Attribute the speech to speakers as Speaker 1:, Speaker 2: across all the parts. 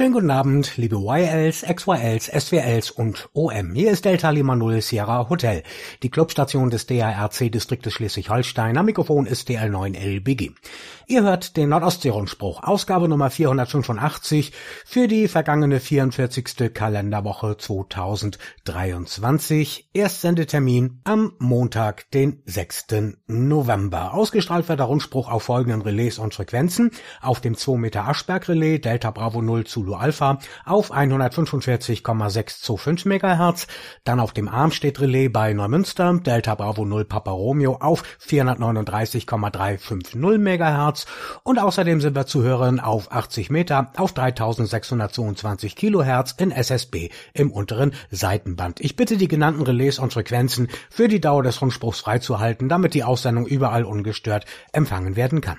Speaker 1: Schönen guten Abend, liebe YLs, XYLs, SWLs und OM. Hier ist Delta Lima Null Sierra Hotel, die Clubstation des DARC-Distriktes Schleswig-Holstein. Am Mikrofon ist DL9LBG. Ihr hört den Nordostsee-Rundspruch, Ausgabe Nummer 485 für die vergangene 44. Kalenderwoche 2023. Erstsendetermin am Montag, den 6. November. Ausgestrahlt wird der Rundspruch auf folgenden Relais und Frequenzen. Auf dem 2 Meter Aschberg-Relais Delta Bravo 0 Zulu Alpha auf 145,625 MHz. Dann auf dem Armstedt-Relais bei Neumünster Delta Bravo 0 Papa Romeo auf 439,350 MHz und außerdem sind wir zu hören auf 80 Meter auf 3622 Kilohertz in SSB im unteren Seitenband. Ich bitte die genannten Relais und Frequenzen für die Dauer des Rundspruchs freizuhalten, damit die Aussendung überall ungestört empfangen werden kann.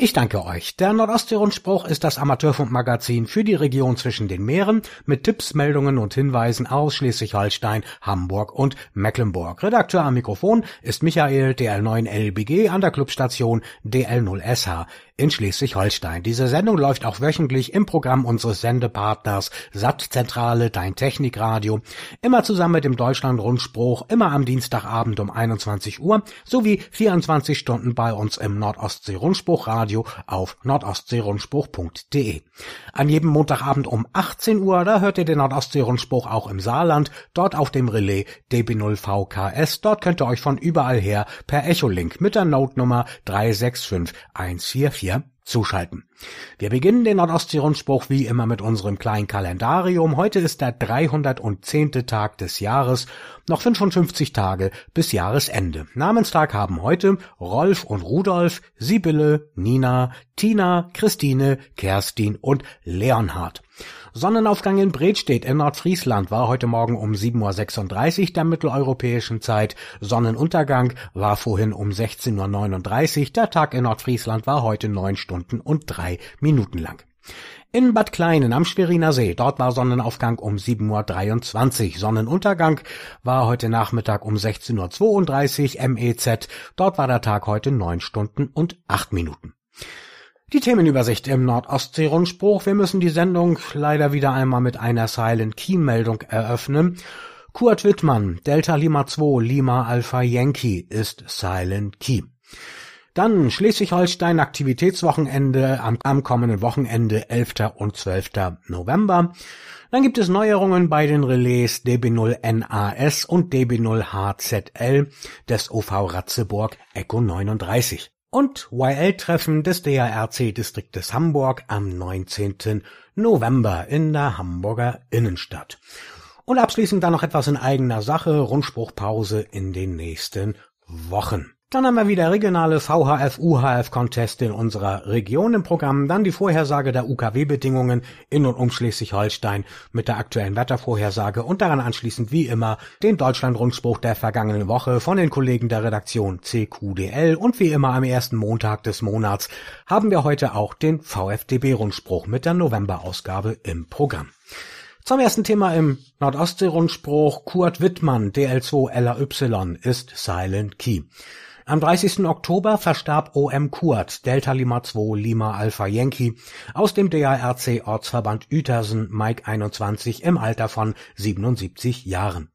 Speaker 1: Ich danke euch. Der Nordostsee-Rundspruch ist das Amateurfunkmagazin für die Region zwischen den Meeren mit Tipps, Meldungen und Hinweisen aus Schleswig-Holstein, Hamburg und Mecklenburg. Redakteur am Mikrofon ist Michael DL9LBG an der Clubstation DL0SH in Schleswig-Holstein. Diese Sendung läuft auch wöchentlich im Programm unseres Sendepartners Sattzentrale Dein Technikradio, immer zusammen mit dem Deutschland-Rundspruch, immer am Dienstagabend um 21 Uhr sowie 24 Stunden bei uns im Nordostsee-Rundspruchradio auf nordostseerundspruch.de. An jedem Montagabend um 18 Uhr, da hört ihr den Nordostsee-Rundspruch auch im Saarland, dort auf dem Relais DB0VKS. Dort könnt ihr euch von überall her per Echolink mit der Notenummer 365144 hier zuschalten. Wir beginnen den Nordostsee-Rundspruch wie immer mit unserem kleinen Kalendarium. Heute ist der 310. Tag des Jahres, noch 55 Tage bis Jahresende. Namenstag haben heute Rolf und Rudolf, Sibylle, Nina, Tina, Christine, Kerstin und Leonhard. Sonnenaufgang in Bredstedt in Nordfriesland war heute Morgen um 7.36 Uhr der mitteleuropäischen Zeit. Sonnenuntergang war vorhin um 16.39 Uhr. Der Tag in Nordfriesland war heute neun Stunden und drei Minuten lang. In Bad Kleinen am Schweriner See, dort war Sonnenaufgang um 7.23 Uhr. Sonnenuntergang war heute Nachmittag um 16.32 Uhr MEZ. Dort war der Tag heute neun Stunden und acht Minuten. Die Themenübersicht im Nordostsee-Rundspruch. Wir müssen die Sendung leider wieder einmal mit einer Silent Key-Meldung eröffnen. Kurt Wittmann, Delta Lima 2, Lima Alpha Yankee ist Silent Key. Dann Schleswig-Holstein Aktivitätswochenende am, am, kommenden Wochenende 11. und 12. November. Dann gibt es Neuerungen bei den Relais DB0NAS und DB0HZL des OV Ratzeburg Echo 39 und YL-Treffen des DARC-Distriktes Hamburg am 19. November in der Hamburger Innenstadt. Und abschließend dann noch etwas in eigener Sache, Rundspruchpause in den nächsten Wochen. Dann haben wir wieder regionale VHF-UHF-Conteste in unserer Region im Programm, dann die Vorhersage der UKW-Bedingungen in und um Schleswig-Holstein mit der aktuellen Wettervorhersage und daran anschließend wie immer den Deutschland-Rundspruch der vergangenen Woche von den Kollegen der Redaktion CQDL und wie immer am ersten Montag des Monats haben wir heute auch den VfDB-Rundspruch mit der November-Ausgabe im Programm. Zum ersten Thema im Nordostsee-Rundspruch Kurt Wittmann, DL2 LAY, ist Silent Key. Am 30. Oktober verstarb OM Kurt, Delta Lima 2 Lima Alpha Yankee, aus dem DARC Ortsverband Uetersen Mike 21 im Alter von 77 Jahren.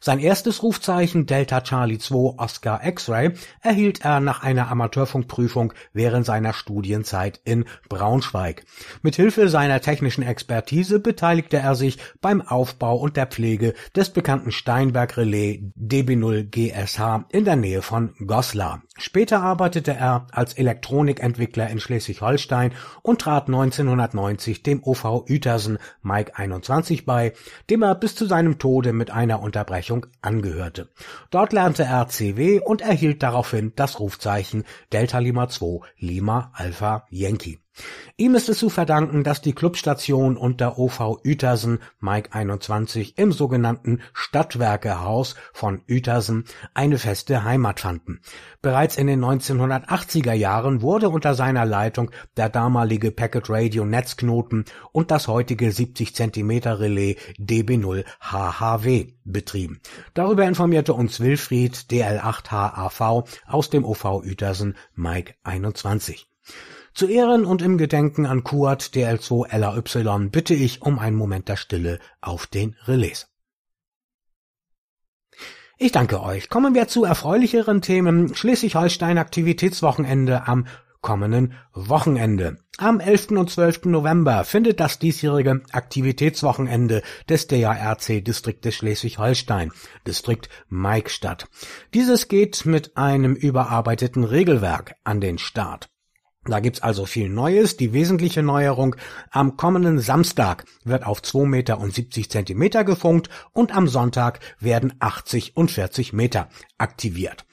Speaker 1: Sein erstes Rufzeichen Delta Charlie 2 Oscar X-Ray erhielt er nach einer Amateurfunkprüfung während seiner Studienzeit in Braunschweig. Mit Hilfe seiner technischen Expertise beteiligte er sich beim Aufbau und der Pflege des bekannten Steinberg Relais DB0 GSH in der Nähe von Goslar klar Später arbeitete er als Elektronikentwickler in Schleswig-Holstein und trat 1990 dem OV Uetersen Mike 21 bei, dem er bis zu seinem Tode mit einer Unterbrechung angehörte. Dort lernte er CW und erhielt daraufhin das Rufzeichen Delta Lima 2 Lima Alpha Yankee. Ihm ist es zu verdanken, dass die Clubstation und der OV Uetersen Mike 21 im sogenannten Stadtwerkehaus von Uetersen eine feste Heimat fanden. Bereits in den 1980er Jahren wurde unter seiner Leitung der damalige Packet Radio Netzknoten und das heutige 70 cm Relais DB0 HHW betrieben. Darüber informierte uns Wilfried DL8HAV aus dem OV Uetersen Mike 21. Zu Ehren und im Gedenken an Kuat DL2 LAY bitte ich um einen Moment der Stille auf den Relais. Ich danke euch. Kommen wir zu erfreulicheren Themen. Schleswig-Holstein Aktivitätswochenende am kommenden Wochenende. Am 11. und 12. November findet das diesjährige Aktivitätswochenende des DARC-Distriktes Schleswig-Holstein, Distrikt Mike statt. Dieses geht mit einem überarbeiteten Regelwerk an den Start. Da gibt's also viel Neues. Die wesentliche Neuerung am kommenden Samstag wird auf 2 Meter und 70 Zentimeter gefunkt und am Sonntag werden 80 und 40 Meter aktiviert.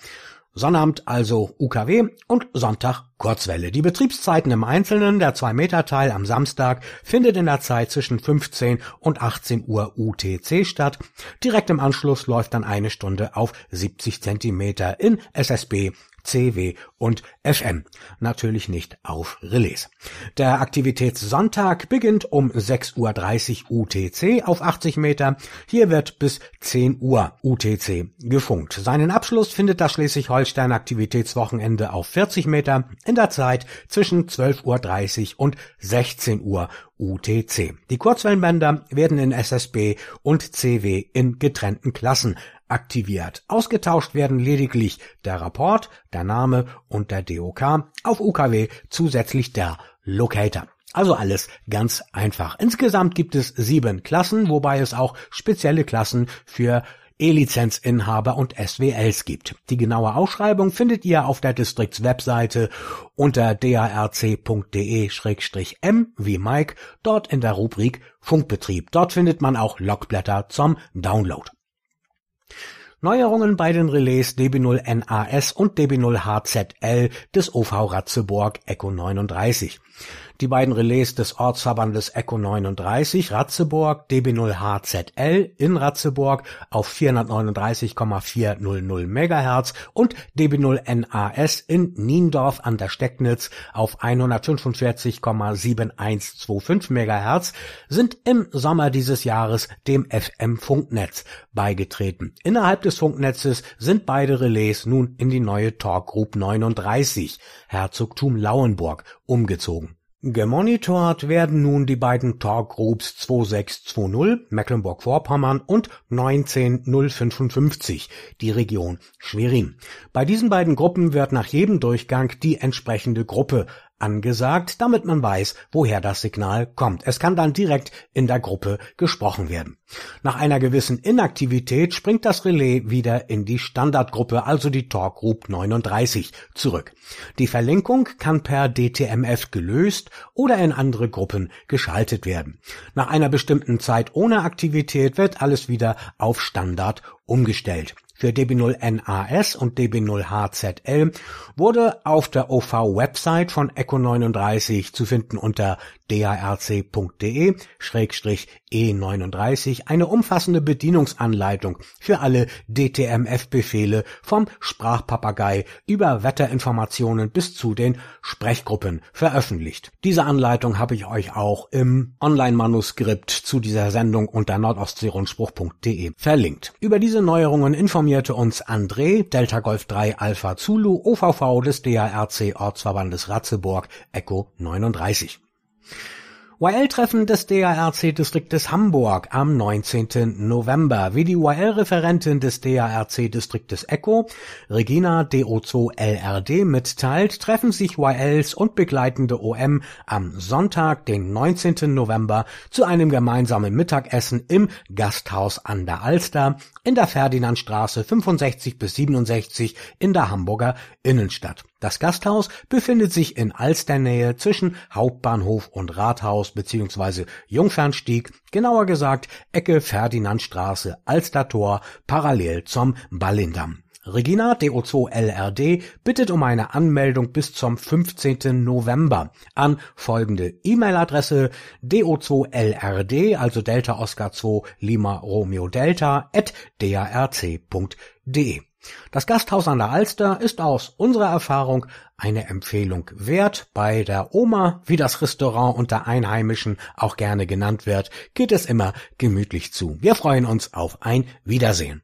Speaker 1: Sonnabend also UKW und Sonntag Kurzwelle. Die Betriebszeiten im Einzelnen, der 2-Meter-Teil am Samstag findet in der Zeit zwischen 15 und 18 Uhr UTC statt. Direkt im Anschluss läuft dann eine Stunde auf 70 Zentimeter in SSB CW und FM. Natürlich nicht auf Relais. Der Aktivitätssonntag beginnt um 6.30 Uhr UTC auf 80 Meter. Hier wird bis 10 Uhr UTC gefunkt. Seinen Abschluss findet das Schleswig-Holstein Aktivitätswochenende auf 40 Meter in der Zeit zwischen 12.30 Uhr und 16 Uhr UTC. Die Kurzwellenbänder werden in SSB und CW in getrennten Klassen aktiviert. Ausgetauscht werden lediglich der Rapport, der Name und der DOK, auf UKW zusätzlich der Locator. Also alles ganz einfach. Insgesamt gibt es sieben Klassen, wobei es auch spezielle Klassen für E-Lizenzinhaber und SWLs gibt. Die genaue Ausschreibung findet ihr auf der Distriktswebseite unter darc.de-m wie Mike, dort in der Rubrik Funkbetrieb. Dort findet man auch Logblätter zum Download. Neuerungen bei den Relais DB0NAS und DB0HZL des OV Ratzeburg Echo 39. Die beiden Relais des Ortsverbandes Echo 39 Ratzeburg DB0HZL in Ratzeburg auf 439,400 MHz und DB0NAS in Niendorf an der Stecknitz auf 145,7125 MHz sind im Sommer dieses Jahres dem FM-Funknetz beigetreten. Innerhalb des Funknetzes sind beide Relais nun in die neue Talk Group 39 Herzogtum Lauenburg umgezogen. Gemonitort werden nun die beiden Talkgroups 2620 Mecklenburg-Vorpommern und 19055 die Region Schwerin. Bei diesen beiden Gruppen wird nach jedem Durchgang die entsprechende Gruppe angesagt, damit man weiß, woher das Signal kommt. Es kann dann direkt in der Gruppe gesprochen werden. Nach einer gewissen Inaktivität springt das Relais wieder in die Standardgruppe, also die Talk Group 39, zurück. Die Verlinkung kann per DTMF gelöst oder in andere Gruppen geschaltet werden. Nach einer bestimmten Zeit ohne Aktivität wird alles wieder auf Standard umgestellt. Für DB0NAS und DB0HZL wurde auf der OV-Website von Echo 39 zu finden unter darc.de-e39 eine umfassende Bedienungsanleitung für alle DTMF-Befehle vom Sprachpapagei über Wetterinformationen bis zu den Sprechgruppen veröffentlicht. Diese Anleitung habe ich euch auch im Online-Manuskript zu dieser Sendung unter nordostseerundspruch.de verlinkt. Über diese Neuerungen informierte uns André, Delta Golf 3 Alpha Zulu, OVV des DARC Ortsverbandes Ratzeburg, Echo 39. YL-Treffen des DARC-Distriktes Hamburg am 19. November. Wie die YL-Referentin des DARC-Distriktes Echo, Regina DO2LRD, mitteilt, treffen sich YLs und begleitende OM am Sonntag, den 19. November, zu einem gemeinsamen Mittagessen im Gasthaus an der Alster in der Ferdinandstraße 65 bis 67 in der Hamburger Innenstadt. Das Gasthaus befindet sich in Alsternähe zwischen Hauptbahnhof und Rathaus bzw. Jungfernstieg, genauer gesagt Ecke Ferdinandstraße, Alstertor, parallel zum Ballindamm. Regina DO2LRD bittet um eine Anmeldung bis zum 15. November an folgende E-Mail-Adresse do2lrd, also Delta Oscar 2 Lima Romeo Delta, at darc.de. Das Gasthaus an der Alster ist aus unserer Erfahrung eine Empfehlung wert. Bei der Oma, wie das Restaurant unter Einheimischen auch gerne genannt wird, geht es immer gemütlich zu. Wir freuen uns auf ein Wiedersehen.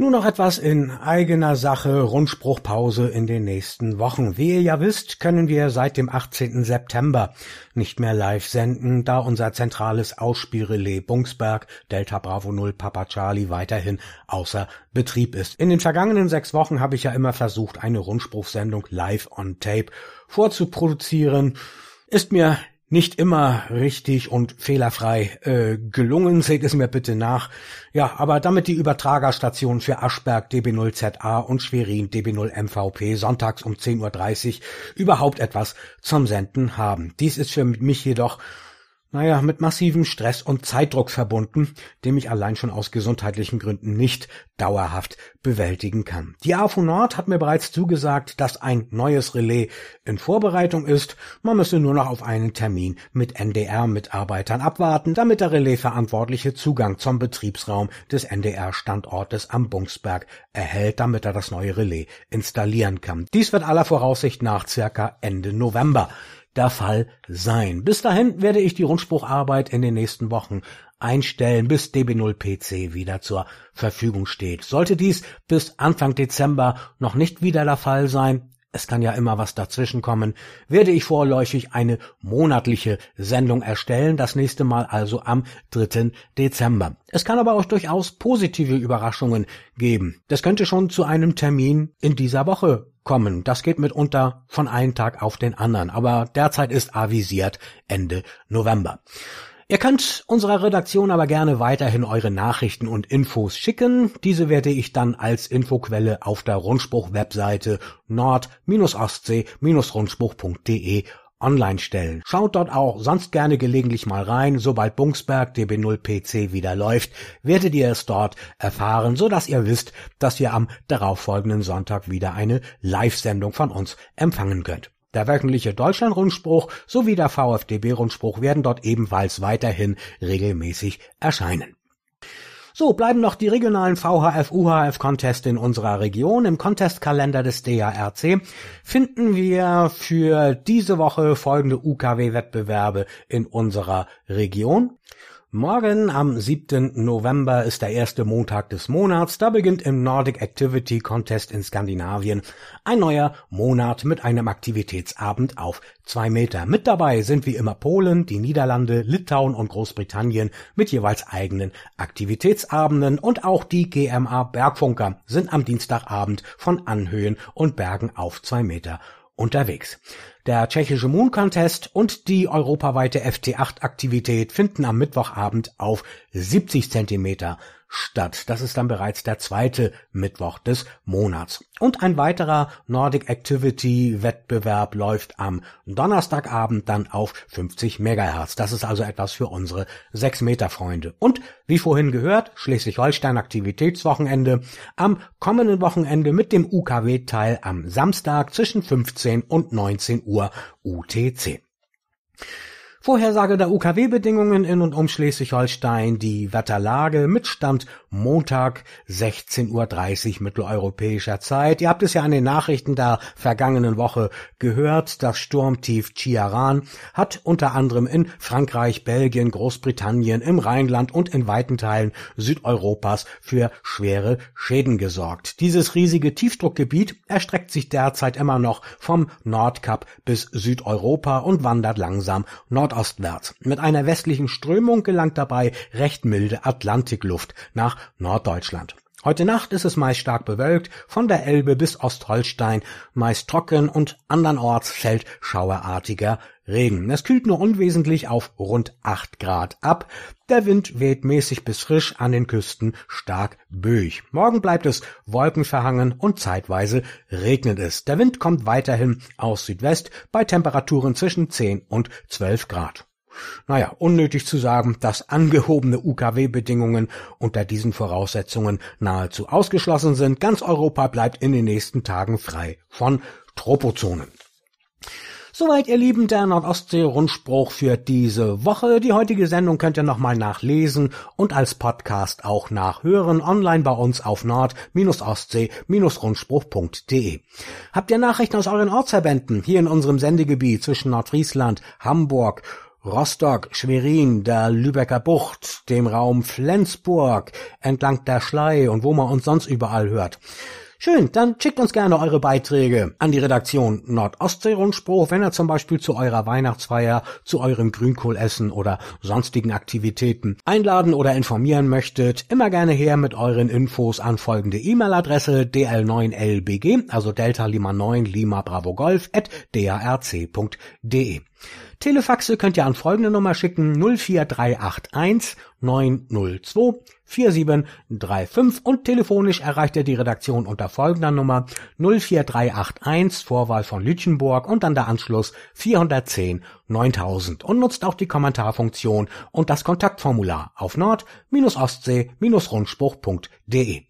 Speaker 1: Nun noch etwas in eigener Sache, Rundspruchpause in den nächsten Wochen. Wie ihr ja wisst, können wir seit dem 18. September nicht mehr live senden, da unser zentrales Ausspielrelais Bungsberg Delta Bravo 0 Papa Charlie weiterhin außer Betrieb ist. In den vergangenen sechs Wochen habe ich ja immer versucht, eine Rundspruchsendung live on tape vorzuproduzieren. Ist mir nicht immer richtig und fehlerfrei äh, gelungen, seht es mir bitte nach. Ja, aber damit die Übertragerstationen für Aschberg DB0ZA und Schwerin DB0MVP sonntags um 10.30 Uhr überhaupt etwas zum Senden haben. Dies ist für mich jedoch naja, mit massivem Stress und Zeitdruck verbunden, dem ich allein schon aus gesundheitlichen Gründen nicht dauerhaft bewältigen kann. Die AFU Nord hat mir bereits zugesagt, dass ein neues Relais in Vorbereitung ist. Man müsse nur noch auf einen Termin mit NDR-Mitarbeitern abwarten, damit der Relais-Verantwortliche Zugang zum Betriebsraum des NDR-Standortes am Bungsberg erhält, damit er das neue Relais installieren kann. Dies wird aller Voraussicht nach circa Ende November der Fall sein. Bis dahin werde ich die Rundsprucharbeit in den nächsten Wochen einstellen, bis DB0PC wieder zur Verfügung steht. Sollte dies bis Anfang Dezember noch nicht wieder der Fall sein, es kann ja immer was dazwischen kommen, werde ich vorläufig eine monatliche Sendung erstellen, das nächste Mal also am 3. Dezember. Es kann aber auch durchaus positive Überraschungen geben. Das könnte schon zu einem Termin in dieser Woche kommen. Das geht mitunter von einem Tag auf den anderen, aber derzeit ist avisiert Ende November. Ihr könnt unserer Redaktion aber gerne weiterhin eure Nachrichten und Infos schicken. Diese werde ich dann als Infoquelle auf der Rundspruch-Webseite nord-ostsee-rundspruch.de online stellen. Schaut dort auch sonst gerne gelegentlich mal rein. Sobald Bungsberg DB0 PC wieder läuft, werdet ihr es dort erfahren, so dass ihr wisst, dass ihr am darauffolgenden Sonntag wieder eine Live-Sendung von uns empfangen könnt. Der wöchentliche Deutschland-Rundspruch sowie der VfDB-Rundspruch werden dort ebenfalls weiterhin regelmäßig erscheinen. So, bleiben noch die regionalen VHF-UHF-Contests in unserer Region. Im Contestkalender des DARC finden wir für diese Woche folgende UKW-Wettbewerbe in unserer Region. Morgen am 7. November ist der erste Montag des Monats. Da beginnt im Nordic Activity Contest in Skandinavien ein neuer Monat mit einem Aktivitätsabend auf zwei Meter. Mit dabei sind wie immer Polen, die Niederlande, Litauen und Großbritannien mit jeweils eigenen Aktivitätsabenden und auch die GMA Bergfunker sind am Dienstagabend von Anhöhen und Bergen auf zwei Meter unterwegs. Der tschechische Moon Contest und die europaweite FT8-Aktivität finden am Mittwochabend auf 70 Zentimeter statt. Das ist dann bereits der zweite Mittwoch des Monats. Und ein weiterer Nordic Activity Wettbewerb läuft am Donnerstagabend dann auf 50 Megahertz. Das ist also etwas für unsere 6 Meter Freunde. Und wie vorhin gehört, Schleswig-Holstein Aktivitätswochenende am kommenden Wochenende mit dem UKW-Teil am Samstag zwischen 15 und 19 Uhr UTC. Vorhersage der UKW-Bedingungen in und um Schleswig-Holstein, die Wetterlage mit Stand Montag 16.30 Uhr mitteleuropäischer Zeit. Ihr habt es ja an den Nachrichten der vergangenen Woche gehört. Das Sturmtief Chiaran hat unter anderem in Frankreich, Belgien, Großbritannien, im Rheinland und in weiten Teilen Südeuropas für schwere Schäden gesorgt. Dieses riesige Tiefdruckgebiet erstreckt sich derzeit immer noch vom Nordkap bis Südeuropa und wandert langsam nord nordostwärts. Mit einer westlichen Strömung gelangt dabei recht milde Atlantikluft nach Norddeutschland. Heute Nacht ist es meist stark bewölkt, von der Elbe bis Ostholstein meist trocken und andernorts fällt schauerartiger Regen. Es kühlt nur unwesentlich auf rund acht Grad ab. Der Wind weht mäßig bis frisch an den Küsten stark böig. Morgen bleibt es wolkenverhangen und zeitweise regnet es. Der Wind kommt weiterhin aus Südwest bei Temperaturen zwischen 10 und 12 Grad. Naja, unnötig zu sagen, dass angehobene UKW-Bedingungen unter diesen Voraussetzungen nahezu ausgeschlossen sind. Ganz Europa bleibt in den nächsten Tagen frei von Tropozonen. Soweit, ihr Lieben, der Nordostsee-Rundspruch für diese Woche. Die heutige Sendung könnt ihr nochmal nachlesen und als Podcast auch nachhören, online bei uns auf nord-ostsee-rundspruch.de. Habt ihr Nachrichten aus euren Ortsverbänden hier in unserem Sendegebiet zwischen Nordfriesland, Hamburg, Rostock, Schwerin, der Lübecker Bucht, dem Raum Flensburg, entlang der Schlei und wo man uns sonst überall hört. Schön, dann schickt uns gerne eure Beiträge an die Redaktion Nordostsee-Rundspruch, wenn ihr zum Beispiel zu eurer Weihnachtsfeier, zu eurem Grünkohlessen oder sonstigen Aktivitäten einladen oder informieren möchtet. Immer gerne her mit euren Infos an folgende E-Mail-Adresse dl9lbg, also Delta Lima 9 Lima Bravo Golf at darc.de. Telefaxe könnt ihr an folgende Nummer schicken 04381 902 4735 und telefonisch erreicht ihr die Redaktion unter folgender Nummer 04381 Vorwahl von Lütchenburg und dann der Anschluss 410 9000 und nutzt auch die Kommentarfunktion und das Kontaktformular auf nord-ostsee-rundspruch.de.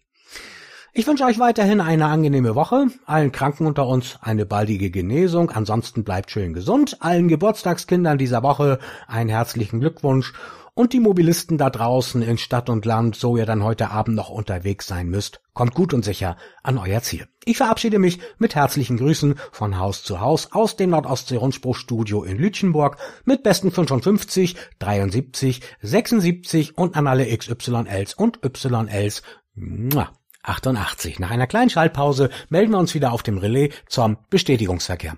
Speaker 1: Ich wünsche euch weiterhin eine angenehme Woche, allen Kranken unter uns eine baldige Genesung, ansonsten bleibt schön gesund, allen Geburtstagskindern dieser Woche einen herzlichen Glückwunsch und die Mobilisten da draußen in Stadt und Land, so ihr dann heute Abend noch unterwegs sein müsst, kommt gut und sicher an euer Ziel. Ich verabschiede mich mit herzlichen Grüßen von Haus zu Haus aus dem Nordostsee-Rundspruchstudio in Lütchenburg mit besten 55, 73, 76 und an alle XYLs und YLs. Mua. 88. Nach einer kleinen Schaltpause melden wir uns wieder auf dem Relais zum Bestätigungsverkehr.